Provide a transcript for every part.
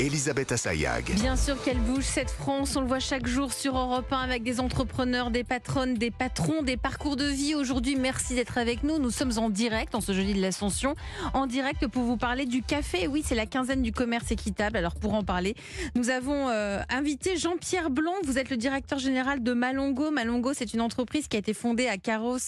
Elisabeth Assayag. Bien sûr qu'elle bouge cette France, on le voit chaque jour sur Europe 1 avec des entrepreneurs, des patronnes, des patrons, des parcours de vie. Aujourd'hui, merci d'être avec nous. Nous sommes en direct en ce jeudi de l'Ascension, en direct pour vous parler du café. Oui, c'est la quinzaine du commerce équitable. Alors pour en parler, nous avons euh, invité Jean-Pierre Blanc. Vous êtes le directeur général de Malongo. Malongo, c'est une entreprise qui a été fondée à Carros,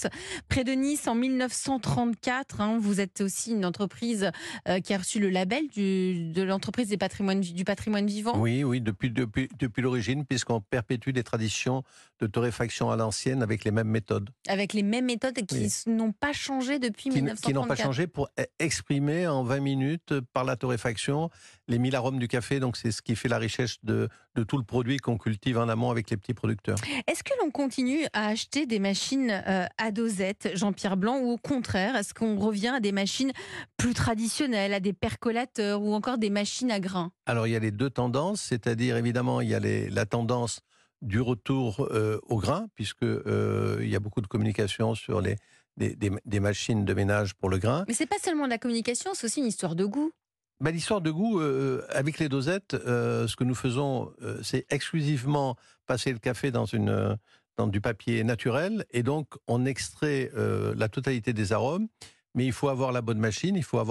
près de Nice, en 1934. hein. Vous êtes aussi une entreprise euh, qui a reçu le label de l'entreprise des patrimoines du patrimoine vivant. Oui, oui, depuis, depuis, depuis l'origine, puisqu'on perpétue des traditions de torréfaction à l'ancienne avec les mêmes méthodes, avec les mêmes méthodes qui Oui. n'ont pas changé depuis qui, n- 1934. qui n'ont pas changé pour e- exprimer en 20 minutes par la torréfaction les mille arômes du café. Donc c'est ce qui fait la richesse de, de tout le produit qu'on cultive en amont avec les petits producteurs. Est-ce que l'on continue à acheter des machines euh, à dosette, Jean-Pierre Blanc, ou au contraire, est-ce qu'on revient à des machines plus traditionnelles, à des percolateurs ou encore des machines à grains? Alors il y a les deux tendances, c'est-à-dire évidemment il y a les- la tendance du retour euh, au grain, puisque euh, il y a beaucoup de communication sur les, des, des- des machines de ménage pour le grain. Mais c'est pas seulement de la communication, c'est aussi une histoire de goût. Bah, L'histoire de goût, euh, avec les dosettes, euh, ce que nous faisons, euh, c'est exclusivement passer le café dans, une, euh, du papier naturel, et donc on extrait euh, la totalité des arômes. Mais il faut avoir la bonne machine, il faut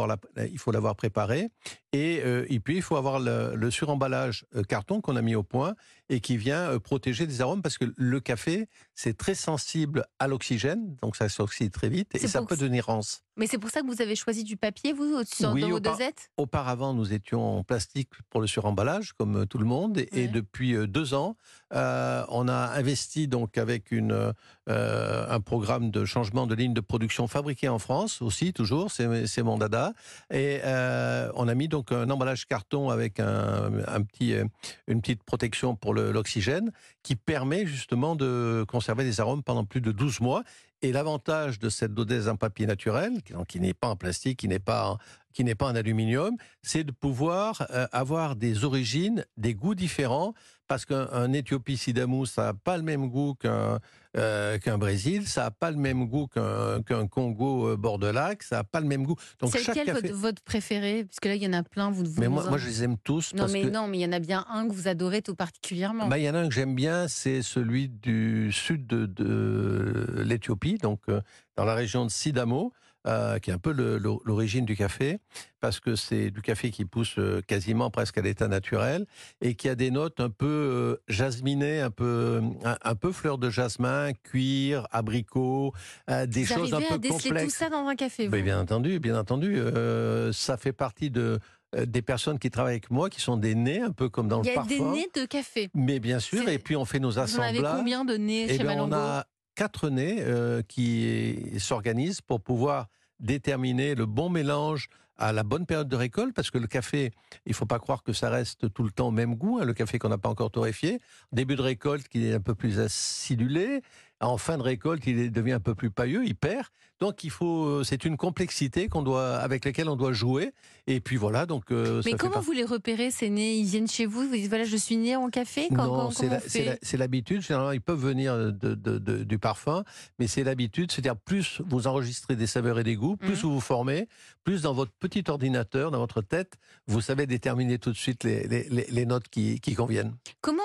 l'avoir préparée, et, euh, puis il faut avoir le, suremballage euh, carton qu'on a mis au point et qui vient euh, protéger des arômes parce que le café c'est très sensible à l'oxygène, donc ça s'oxyde très vite et ça peut devenir rance. Mais c'est pour ça que vous avez choisi du papier, vous, sur, Oui, dans vos dosettes? Auparavant, nous étions en plastique pour le suremballage, comme euh, tout le monde, et, depuis euh, deux ans, euh, on a investi donc avec une, euh, un programme de changement de ligne de production fabriqué en France aussi, toujours, c'est mon dada, et euh, on a mis donc un emballage carton avec un, un petit, une petite protection pour l'oxygène qui permet justement de conserver des arômes pendant plus de 12 mois. Et l'avantage de cette dodèse en papier naturel, qui, n'est pas en plastique, qui n'est pas qui n'est pas en aluminium, c'est de pouvoir euh, avoir des origines, des goûts différents, parce qu'un un Éthiopie Sidamou, ça n'a pas le même goût qu'un euh, qu'un Brésil, ça n'a pas le même goût qu'un Congo euh, bord de lac, ça n'a pas le même goût. Donc C'est lequel café... votre, votre préféré? Parce que là, il y en a plein, vous vous Mais moi, vous- moi, je les aime tous. Non, parce mais que... non, mais il y en a bien un que vous adorez tout particulièrement. Bah, Il y en a un que j'aime bien, c'est celui du sud de, de l'Éthiopie, donc euh, dans la région de Sidamo, euh, qui est un peu le- le- l'origine du café, parce que c'est du café qui pousse euh, quasiment presque à l'état naturel et qui a des notes un peu euh, jasminées, un peu, un, un peu fleur de jasmin, cuir, abricot, euh, des vous choses un arrivez à peu déceler tout complexes. ça dans un café, vous Ben, bien entendu, bien entendu. euh, ça fait partie de, des personnes qui travaillent avec moi, qui sont des nés, un peu comme dans Il y le a parfum. des nez de café. Mais bien sûr, et puis on fait nos Vous en avez assemblages. combien de nez Eh chez on Malongo a quatre nez euh, qui s'organisent pour pouvoir déterminer le bon mélange à la bonne période de récolte, parce que le café, il faut pas croire que ça reste tout le temps au même goût, hein, le café qu'on n'a pas encore torréfié. Début de récolte, qui est un peu plus acidulé. En fin de récolte, il devient un peu plus pailleux, il perd. Donc, il faut, euh, c'est une complexité qu'on doit, avec laquelle on doit jouer. Et puis voilà, donc. euh, Mais comment vous les repérez ces nez? Ils viennent chez vous Vous dites voilà, je suis né en café? Quand- non, c'est l'habitude. Généralement, ils peuvent venir de, de- de- du parfum, mais c'est l'habitude. C'est-à-dire, plus vous enregistrez des saveurs et des goûts, plus Mhm. vous vous formez, plus dans votre petit ordinateur, dans votre tête, vous savez déterminer tout de suite les, les- les- les notes qui, qui conviennent. Comment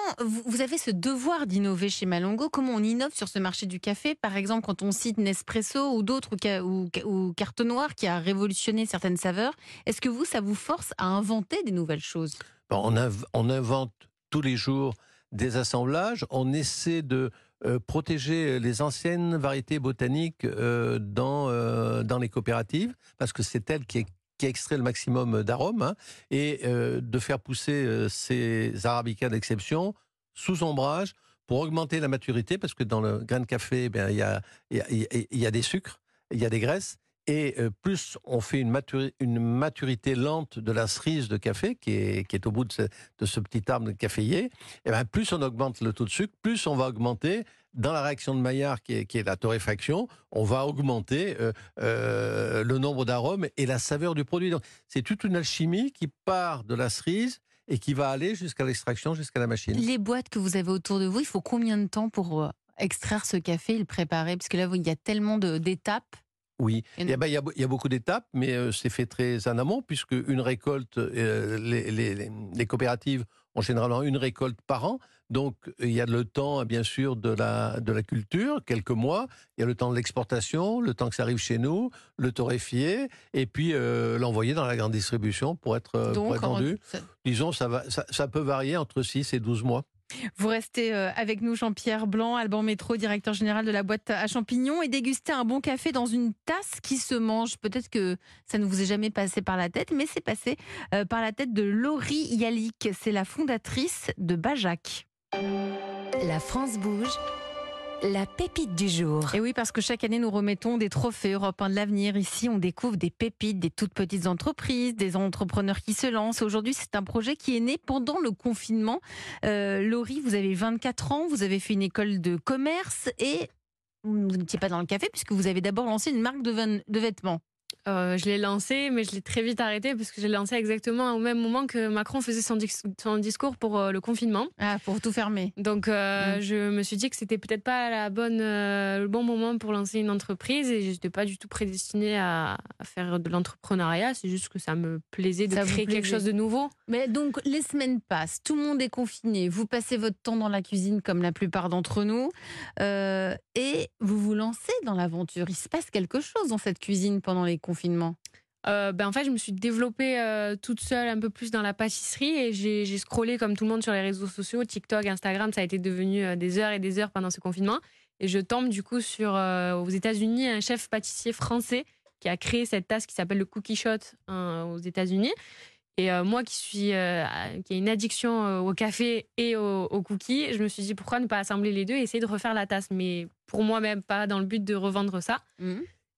vous avez ce devoir d'innover chez Malongo? Comment on innove sur ce marché du café Par exemple, quand on cite Nespresso ou d'autres ou, ou, ca- ou Carte Noire qui a révolutionné certaines saveurs, est-ce que vous, ça vous force à inventer des nouvelles choses? On, inv- on invente tous les jours des assemblages. On essaie de euh, protéger les anciennes variétés botaniques euh, dans, euh, dans les coopératives, parce que c'est elles qui, qui extraient le maximum d'arômes, hein, et de faire pousser ces arabicas d'exception sous ombrage pour augmenter la maturité, parce que dans le grain de café, ben, il y, a, y, a, y a- des sucres, il y a des graisses, et euh, plus on fait une, maturi- une maturité lente de la cerise de café, qui est, qui est au bout de ce, de ce petit arbre caféier, et ben plus on augmente le taux de sucre, plus on va augmenter, dans la réaction de Maillard, qui est, qui est la torréfaction, on va augmenter euh, euh, le nombre d'arômes et la saveur du produit. Donc c'est toute une alchimie qui part de la cerise et qui va aller jusqu'à l'extraction, jusqu'à la machine. Les boîtes que vous avez autour de vous, il faut combien de temps pour euh, extraire ce café et le préparer? Parce que là, il y a tellement d'étapes. Oui, il y, a, bah, il y a be- il y a beaucoup d'étapes, mais euh, c'est fait très en amont, puisque une récolte, euh, les, les- les- les coopératives ont généralement une récolte par an. Donc, il y a le temps, bien sûr, de la, de la culture, quelques mois. Il y a le temps de l'exportation, le temps que ça arrive chez nous, le torréfier, et puis euh, l'envoyer dans la grande distribution pour être, euh, pour Donc, être en- vendu. Disons, ça, va, ça, ça peut varier entre 6 et 12 mois. Vous restez euh, avec nous, Jean-Pierre Blanc, Alban Métro, directeur général de la boîte à champignons, et déguster un bon café dans une tasse qui se mange. Peut-être que ça ne vous est jamais passé par la tête, mais c'est passé euh, par la tête de Laurie Yalik. C'est la fondatrice de Bajac. La France bouge, la pépite du jour. Et oui, parce que chaque année, nous remettons des trophées Europe 1 de l'avenir. Ici, on découvre des pépites, des toutes petites entreprises, des entrepreneurs qui se lancent. Aujourd'hui, c'est un projet qui est né pendant le confinement. Euh, Laurie, vous avez 24 ans, vous avez fait une école de commerce et vous n'étiez pas dans le café puisque vous avez d'abord lancé une marque de vêtements. Euh, je l'ai lancé, mais je l'ai très vite arrêté parce que je l'ai lancé exactement au même moment que Macron faisait son, dis- son discours pour euh, le confinement. Ah, pour tout fermer. Donc, euh, Mm. je me suis dit que c'était peut-être pas la bonne, le bon moment pour lancer une entreprise et je n'étais pas du tout prédestinée à, à faire de l'entrepreneuriat. C'est juste que ça me plaisait de Ça créer quelque chose de nouveau. Mais donc, les semaines passent, tout le monde est confiné, vous passez votre temps dans la cuisine comme la plupart d'entre nous, et vous vous lancez dans l'aventure. Il se passe quelque chose dans cette cuisine pendant les confinements. Euh, ben en fait, je me suis développée euh, toute seule un peu plus dans la pâtisserie et j'ai scrollé comme tout le monde sur les réseaux sociaux, TikTok, Instagram, ça a été devenu euh, des heures et des heures pendant ce confinement. Et je tombe du coup sur aux États-Unis un chef pâtissier français qui a créé cette tasse qui s'appelle le Cookie Shot hein, aux États-Unis. Et moi qui suis qui a une addiction au café et au, au cookie, je me suis dit pourquoi ne pas assembler les deux et essayer de refaire la tasse, mais pour moi-même pas dans le but de revendre ça.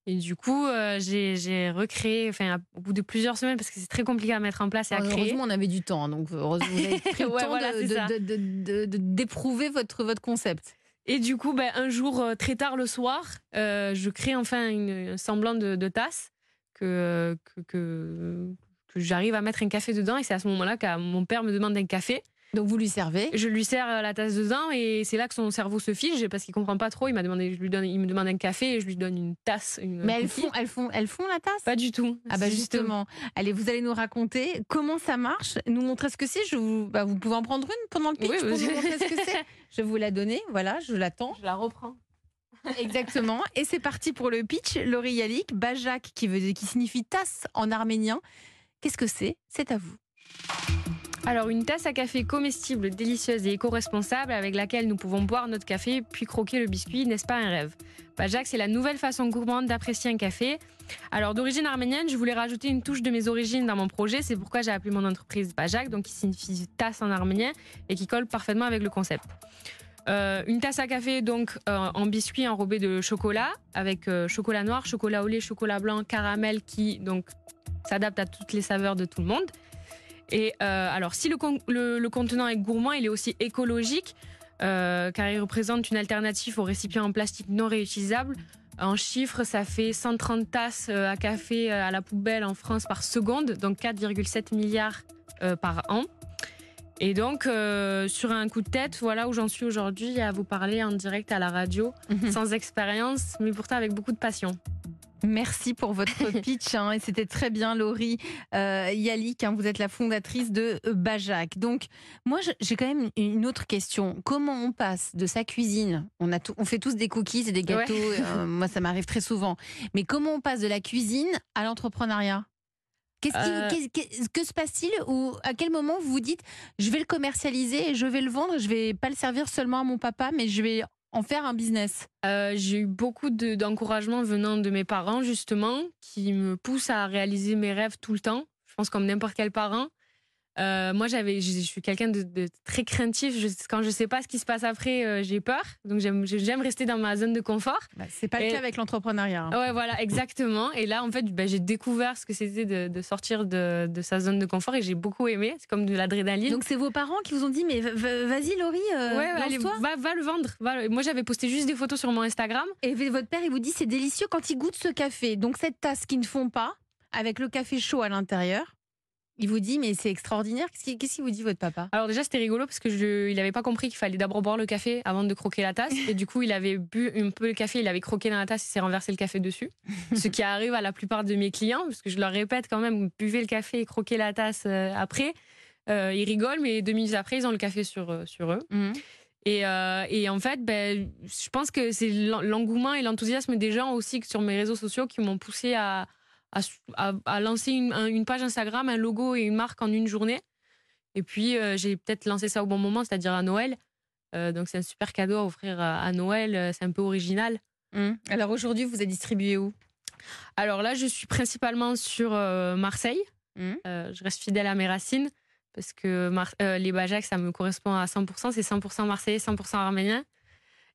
Et du coup, euh, j'ai recréé, enfin, au bout de plusieurs semaines, parce que c'est très compliqué à mettre en place et à créer. Heureusement, on avait du temps, donc heureusement, vous avez pris le Ouais, temps voilà, d'éprouver votre, votre concept. Et du coup, ben, un jour, euh, très tard le soir, euh, je crée enfin une, un semblant de, de tasse que, que, que, que j'arrive à mettre un café dedans. Et c'est à ce moment-là que mon père me demande un café. Donc vous lui servez. Je lui sers euh, la tasse dedans et c'est là que son cerveau se fige parce qu'il comprend pas trop. Il m'a demandé, je lui donne, il me demande un café et je lui donne une tasse. Une, Mais elles font, elles, font, elles font la tasse? Pas du tout. Ah bah justement. Allez, vous allez nous raconter comment ça marche, nous montrer ce que c'est. Je vous, bah, vous pouvez en prendre une pendant le pitch Oui, pour montrer ce que c'est. Je vais vous la donner, voilà, je l'attends. Je la reprends. Exactement. Et c'est parti pour le pitch. Laurie Yalik, Bajak, qui, veut, qui signifie tasse en arménien. Qu'est-ce que c'est? C'est à vous. Alors, une tasse à café comestible, délicieuse et éco-responsable avec laquelle nous pouvons boire notre café puis croquer le biscuit, n'est-ce pas un rêve? Bajak, c'est la nouvelle façon gourmande d'apprécier un café. Alors, d'origine arménienne, je voulais rajouter une touche de mes origines dans mon projet. C'est pourquoi j'ai appelé mon entreprise Bajak, donc qui signifie tasse en arménien et qui colle parfaitement avec le concept. Euh, une tasse à café donc euh, en biscuit enrobé de chocolat avec euh, chocolat noir, chocolat au lait, chocolat blanc, caramel qui donc s'adapte à toutes les saveurs de tout le monde. Et euh, alors, si le, con- le- le contenant est gourmand, il est aussi écologique, euh, car il représente une alternative aux récipients en plastique non réutilisables. En chiffres, ça fait 130 tasses euh, à café à la poubelle en France par seconde, donc 4,7 milliards par an. Et donc, euh, sur un coup de tête, voilà où j'en suis aujourd'hui à vous parler en direct à la radio, sans expérience, mais pourtant avec beaucoup de passion. Merci pour votre pitch. hein, et c'était très bien, Laurie euh, Yalik. hein, vous êtes la fondatrice de euh, Bajak. Donc, moi, j'ai quand même une autre question. Comment on passe de sa cuisine? On, a tout- on fait tous des cookies et des gâteaux. euh, moi, ça m'arrive très souvent. Mais comment on passe de la cuisine à l'entrepreneuriat? Euh. que se passe-t-il? Ou à quel moment vous vous dites je vais le commercialiser et je vais le vendre, je vais pas le servir seulement à mon papa, mais je vais en faire un business Euh, j'ai eu beaucoup de- d'encouragement venant de mes parents, justement, qui me poussent à réaliser mes rêves tout le temps. Je pense comme n'importe quel parent. Euh, moi, j'avais, je, je suis quelqu'un de, de très craintif. Je- quand je sais pas ce qui se passe après, euh, j'ai peur. Donc, j'aime, j'aime rester dans ma zone de confort. Bah, C'est pas le cas avec l'entrepreneuriat. hein. Ouais, voilà, exactement. Et là, en fait, ben, j'ai découvert ce que c'était de, de sortir de, de sa zone de confort et j'ai beaucoup aimé. C'est comme de l'adrénaline. Donc c'est vos parents qui vous ont dit mais va- va- vas-y Laurie, euh, ouais, allez, va, va le vendre. Va Moi, j'avais posté juste des photos sur mon Instagram. Et votre père il vous dit c'est délicieux quand il goûte ce café. Donc cette tasse qui ne fond pas avec le café chaud à l'intérieur, Il vous dit, mais c'est extraordinaire. Qu'est-ce qu'il vous dit, votre papa? Alors déjà, c'était rigolo parce que je, il n'avait pas compris qu'il fallait d'abord boire le café avant de croquer la tasse. Et du coup, il avait bu un peu le café, il avait croqué dans la tasse, il s'est renversé le café dessus. Ce qui arrive à la plupart de mes clients, parce que je leur répète quand même, buvez le café et croquez la tasse euh, après. Euh, ils rigolent, mais deux minutes après, ils ont le café sur, euh, sur eux. Mhm. Et, euh, et en fait, ben, je pense que c'est l'en- l'engouement et l'enthousiasme des gens aussi sur mes réseaux sociaux qui m'ont poussé à, à, à- à lancer une, un- une page Instagram, un logo et une marque en une journée. Et puis, euh, j'ai peut-être lancé ça au bon moment, c'est-à-dire à Noël. Euh, donc, c'est un super cadeau à offrir à, Noël. Euh, C'est un peu original. Mhm. Alors aujourd'hui, vous êtes distribué où? Alors là, je suis principalement sur euh, Marseille. Euh, je reste fidèle à mes racines parce que Mar- les Bajac, ça me correspond à 100%. C'est 100% marseillais, 100% arménien.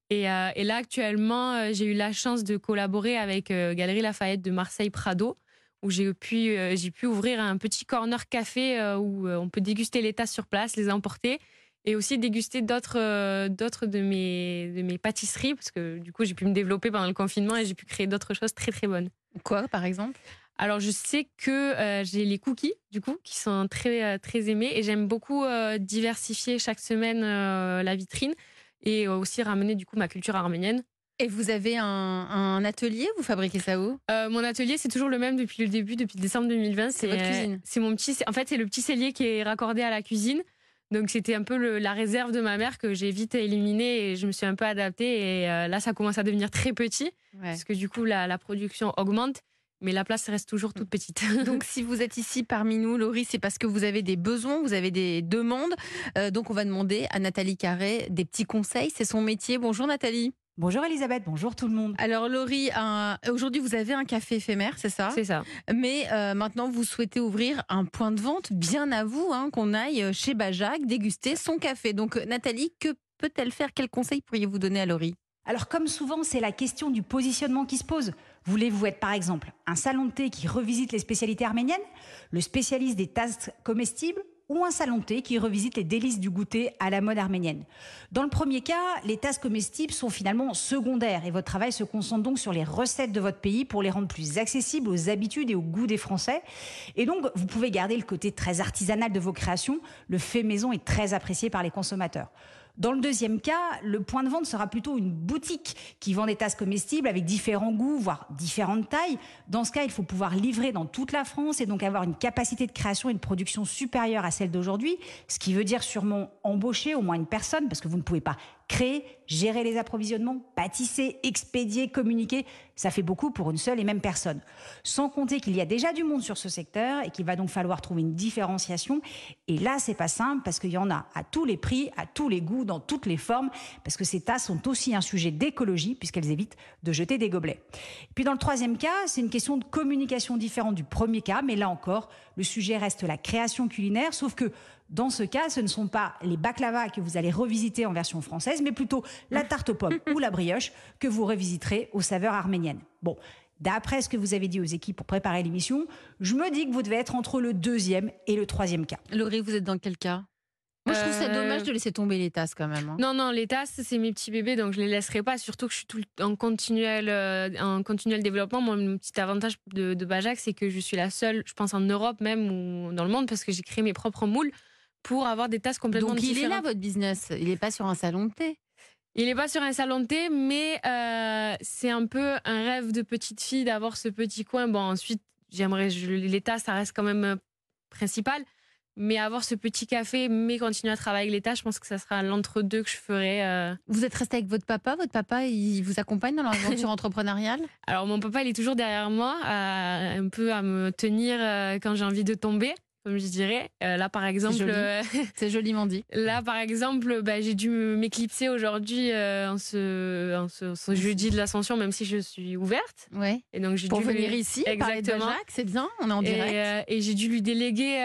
Et, euh, et là, actuellement, euh, j'ai eu la chance de collaborer avec euh, Galerie Lafayette de Marseille Prado, où j'ai pu, euh, j'ai pu ouvrir un petit corner café euh, où euh, on peut déguster les tasses sur place, les emporter, et aussi déguster d'autres euh, d'autres de mes, de mes pâtisseries, parce que du coup, j'ai pu me développer pendant le confinement et j'ai pu créer d'autres choses très très bonnes. Quoi, par exemple? Alors, je sais que j'ai les cookies, du coup, qui sont très, très aimés. Et j'aime beaucoup diversifier chaque semaine la vitrine et aussi ramener, du coup, ma culture arménienne. Et vous avez un, un atelier Vous fabriquez ça où? Euh, mon atelier, c'est toujours le même depuis le début, depuis décembre 2020. C'est votre euh, cuisine C'est mon petit. En fait, c'est le petit cellier qui est raccordé à la cuisine. Donc, c'était un peu le- la réserve de ma mère que j'ai vite éliminée et je me suis un peu adaptée. Et euh, là, ça commence à devenir très petit parce que du coup, la, la production augmente, mais la place reste toujours toute petite. Donc, si vous êtes ici parmi nous, Laurie, c'est parce que vous avez des besoins, vous avez des demandes. Euh, donc, on va demander à Nathalie Carré des petits conseils. C'est son métier. Bonjour, Nathalie. Bonjour Elisabeth, bonjour tout le monde. Alors, Laurie, un- aujourd'hui, vous avez un café éphémère, c'est ça? C'est ça. Mais euh, maintenant, vous souhaitez ouvrir un point de vente bien à vous, hein, qu'on aille chez Bajac déguster son café. Donc, euh, Nathalie, que peut-elle faire? Quels conseils pourriez-vous donner à Laurie? Alors comme souvent, c'est la question du positionnement qui se pose. Voulez-vous être par exemple un salon de thé qui revisite les spécialités arméniennes, le spécialiste des tasses comestibles? Ou un salon thé qui revisite les délices du goûter à la mode arménienne. Dans le premier cas, les tasses comestibles sont finalement secondaires et votre travail se concentre donc sur les recettes de votre pays pour les rendre plus accessibles aux habitudes et au goût des Français. Et donc, vous pouvez garder le côté très artisanal de vos créations. Le fait maison est très apprécié par les consommateurs. Dans le deuxième cas, le point de vente sera plutôt une boutique qui vend des tasses comestibles avec différents goûts, voire différentes tailles. Dans ce cas, il faut pouvoir livrer dans toute la France et donc avoir une capacité de création et de production supérieure à celle d'aujourd'hui, ce qui veut dire sûrement embaucher au moins une personne parce que vous ne pouvez pas créer, gérer les approvisionnements, pâtisser, expédier, communiquer. Ça fait beaucoup pour une seule et même personne. Sans compter qu'il y a déjà du monde sur ce secteur et qu'il va donc falloir trouver une différenciation. Et là, c'est pas simple parce qu'il y en a à tous les prix, à tous les goûts, dans toutes les formes, parce que ces tasses sont aussi un sujet d'écologie puisqu'elles évitent de jeter des gobelets. Puis dans le troisième cas, c'est une question de communication différente du premier cas, mais là encore, le sujet reste la création culinaire, sauf que dans ce cas, ce ne sont pas les baklava que vous allez revisiter en version française, mais plutôt la tarte aux pommes ou la brioche que vous revisiterez aux saveurs arméniennes. Bon, d'après ce que vous avez dit aux équipes pour préparer l'émission, je me dis que vous devez être entre le deuxième et le troisième cas. Laurie, vous êtes dans quel cas? Moi, je trouve ça Euh, dommage de laisser tomber les tasses quand même. hein. Non, non, les tasses, c'est mes petits bébés, donc je les laisserai pas. Surtout que je suis tout en continuel, euh, en continuel développement. Moi, mon petit avantage de, de Bajac, c'est que je suis la seule, je pense en Europe même ou dans le monde, parce que j'ai créé mes propres moules pour avoir des tasses complètement Donc, il est différentes. là, votre business. Il n'est pas sur un salon de thé. Il n'est pas sur un salon de thé, mais euh, c'est un peu un rêve de petite fille d'avoir ce petit coin. Bon, ensuite, j'aimerais, les tasses, ça reste quand même euh, principal. Mais avoir ce petit café, mais continuer à travailler tasses, je pense que ça sera l'entre-deux que je ferai. euh. Vous êtes resté avec votre papa. Votre papa, il vous accompagne dans l'aventure entrepreneuriale? Alors, mon papa, il est toujours derrière moi, un peu à me tenir euh, quand j'ai envie de tomber, comme je dirais. Euh, là, par exemple, euh, C'est joliment dit. Là, par exemple, bah, j'ai dû m'éclipser aujourd'hui euh, en ce, en ce- ce jeudi de l'ascension, même si je suis ouverte. Ouais. Et donc, j'ai Pour dû venir lui- ici, Exactement. C'est bien. On est en Et, direct. euh, et j'ai dû lui déléguer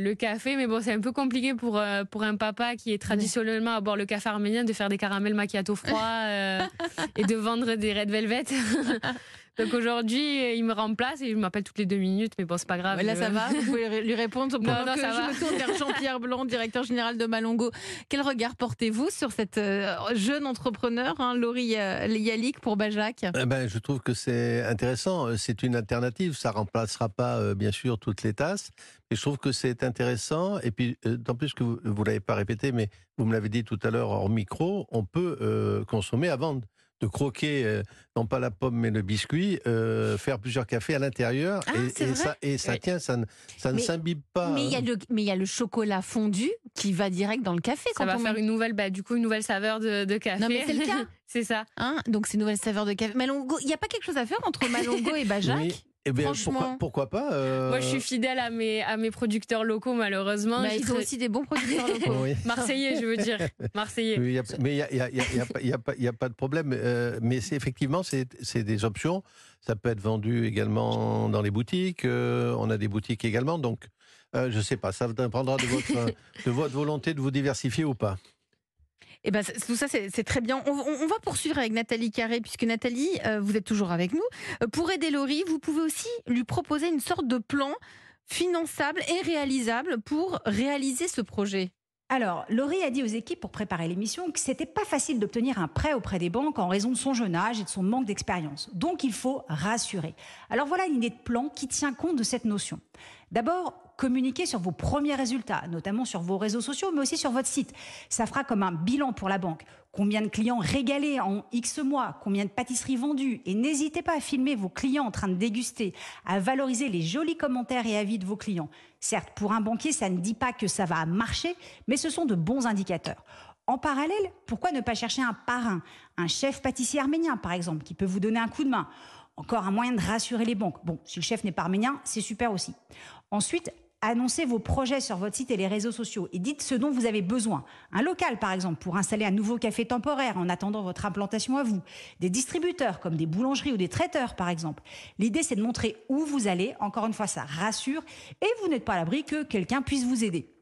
le café, mais bon, c'est un peu compliqué pour, pour un papa qui est traditionnellement à boire le café arménien de faire des caramels macchiato froids et de vendre des red velvet. Donc aujourd'hui, il me remplace et il m'appelle toutes les deux minutes, mais bon, c'est pas grave. Là, je- ça va Vous pouvez lui répondre pendant non, que ça je va. me tourne vers Jean-Pierre Blanc, directeur général de Malongo. Quel regard portez-vous sur cette euh, jeune entrepreneur, hein, Laurie Yalik, pour Bajac Eh ben, je trouve que c'est intéressant. Euh, C'est une alternative. Ça remplacera pas, euh, bien sûr, toutes les tasses. Mais je trouve que c'est intéressant. Et puis, euh, d'autant plus que vous ne l'avez pas répété, mais vous me l'avez dit tout à l'heure hors micro, on peut euh, consommer avant de- de croquer, euh, non pas la pomme, mais le biscuit, euh, faire plusieurs cafés à l'intérieur. Ah, et, ça, et ça Oui. tient, ça ne, ça ne s'imbibe pas. mais il y, a hein. le, mais il y a le chocolat fondu qui va direct dans le café. Ça quand va on faire met- une nouvelle, bah, du coup, une nouvelle saveur de, de café. Non, mais c'est le cas. c'est ça. Hein Donc, c'est une nouvelle saveur de café. Malongo, il n'y a pas quelque chose à faire entre Malongo et Bajac Oui. Eh bien, Franchement. pourquoi, pourquoi pas euh, Moi, je suis fidèle à mes, à mes producteurs locaux, malheureusement. Bah, Ils sont serais- aussi des bons producteurs locaux. Oui. Marseillais, je veux dire. Marseillais. Oui, y a- mais il n'y a, il y a- il y a- il y a pas- de problème. euh, mais c'est effectivement, c'est c'est des options. Ça peut être vendu également dans les boutiques. euh, on a des boutiques également. Donc, euh, je ne sais pas, ça dépendra de votre, de votre volonté de vous diversifier ou pas. Et ben, tout ça, c'est très bien. On va poursuivre avec Nathalie Carré, puisque Nathalie, euh, vous êtes toujours avec nous. Euh, pour aider Laurie, vous pouvez aussi lui proposer une sorte de plan finançable et réalisable pour réaliser ce projet. Alors, Laurie a dit aux équipes pour préparer l'émission que c'était pas facile d'obtenir un prêt auprès des banques en raison de son jeune âge et de son manque d'expérience. Donc, il faut rassurer. Alors voilà une idée de plan qui tient compte de cette notion. D'abord, communiquez sur vos premiers résultats, notamment sur vos réseaux sociaux, mais aussi sur votre site. Ça fera comme un bilan pour la banque. Combien de clients régalés en X mois Combien de pâtisseries vendues Et n'hésitez pas à filmer vos clients en train de déguster, à valoriser les jolis commentaires et avis de vos clients. Certes, pour un banquier, ça ne dit pas que ça va marcher, mais ce sont de bons indicateurs. En parallèle, pourquoi ne pas chercher un parrain, un chef pâtissier arménien par exemple, qui peut vous donner un coup de main? Encore un moyen de rassurer les banques. Bon, si le chef n'est pas arménien, c'est super aussi. Ensuite, annoncez vos projets sur votre site et les réseaux sociaux et dites ce dont vous avez besoin. Un local, par exemple, pour installer un nouveau café temporaire en attendant votre implantation à vous. Des distributeurs, comme des boulangeries ou des traiteurs, par exemple. L'idée, c'est de montrer où vous allez. Encore une fois, ça rassure et vous n'êtes pas à l'abri que quelqu'un puisse vous aider.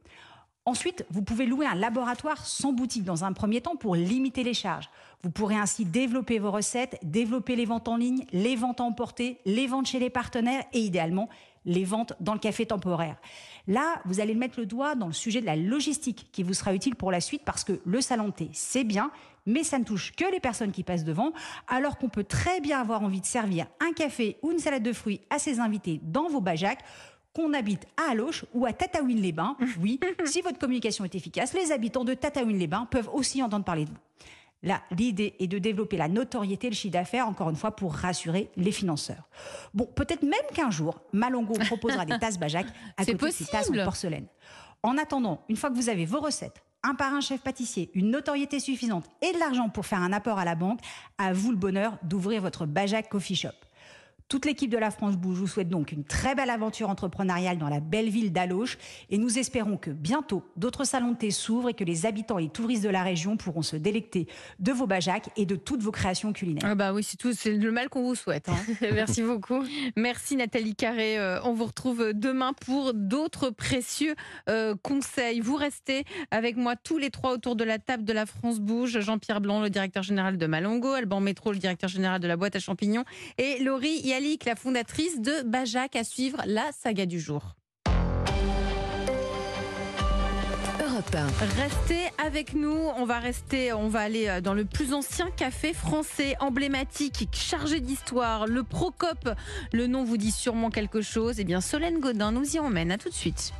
Ensuite, vous pouvez louer un laboratoire sans boutique dans un premier temps pour limiter les charges. Vous pourrez ainsi développer vos recettes, développer les ventes en ligne, les ventes à emporter, les ventes chez les partenaires et idéalement les ventes dans le café temporaire. Là, vous allez mettre le doigt dans le sujet de la logistique qui vous sera utile pour la suite parce que le salon de c'est bien, mais ça ne touche que les personnes qui passent devant, alors qu'on peut très bien avoir envie de servir un café ou une salade de fruits à ses invités dans vos bajacs qu'on habite à Aloche ou à Tataouine-les-Bains. Oui, si votre communication est efficace, les habitants de Tataouine-les-Bains peuvent aussi entendre parler de vous. Là, l'idée est de développer la notoriété le chiffre d'affaires, encore une fois, pour rassurer les financeurs. Bon, peut-être même qu'un jour, Malongo proposera des tasses Bajac à côté de ces tasses en porcelaine. En attendant, une fois que vous avez vos recettes, un parrain chef pâtissier, une notoriété suffisante et de l'argent pour faire un apport à la banque, à vous le bonheur d'ouvrir votre Bajac Coffee Shop. Toute l'équipe de la France Bouge vous souhaite donc une très belle aventure entrepreneuriale dans la belle ville d'Aloche et nous espérons que bientôt d'autres salons de thé s'ouvrent et que les habitants et touristes de la région pourront se délecter de vos bajacs et de toutes vos créations culinaires. Ah bah oui, c'est tout, c'est le mal qu'on vous souhaite. hein. Merci beaucoup. Merci Nathalie Carré. Euh, on vous retrouve demain pour d'autres précieux euh, conseils. Vous restez avec moi tous les trois autour de la table de la France Bouge. Jean-Pierre Blanc, le directeur général de Malongo, Alban Métro, le directeur général de la boîte à champignons, et Laurie La fondatrice de Bajac, à suivre la saga du jour. Europe 1. Restez avec nous. On va rester, on va aller euh, dans le plus ancien café français emblématique, chargé d'histoire, le Procope. Le nom vous dit sûrement quelque chose. Eh bien, Solène Godin nous y emmène. À tout de suite.